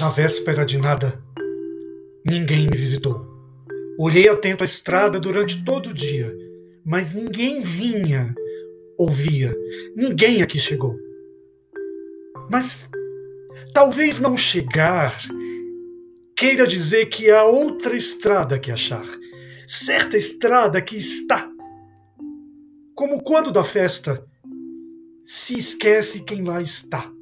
Na véspera de nada, ninguém me visitou. Olhei atento a estrada durante todo o dia, mas ninguém vinha, ouvia, ninguém aqui chegou. Mas talvez não chegar queira dizer que há outra estrada que achar, certa estrada que está. Como quando da festa se esquece quem lá está.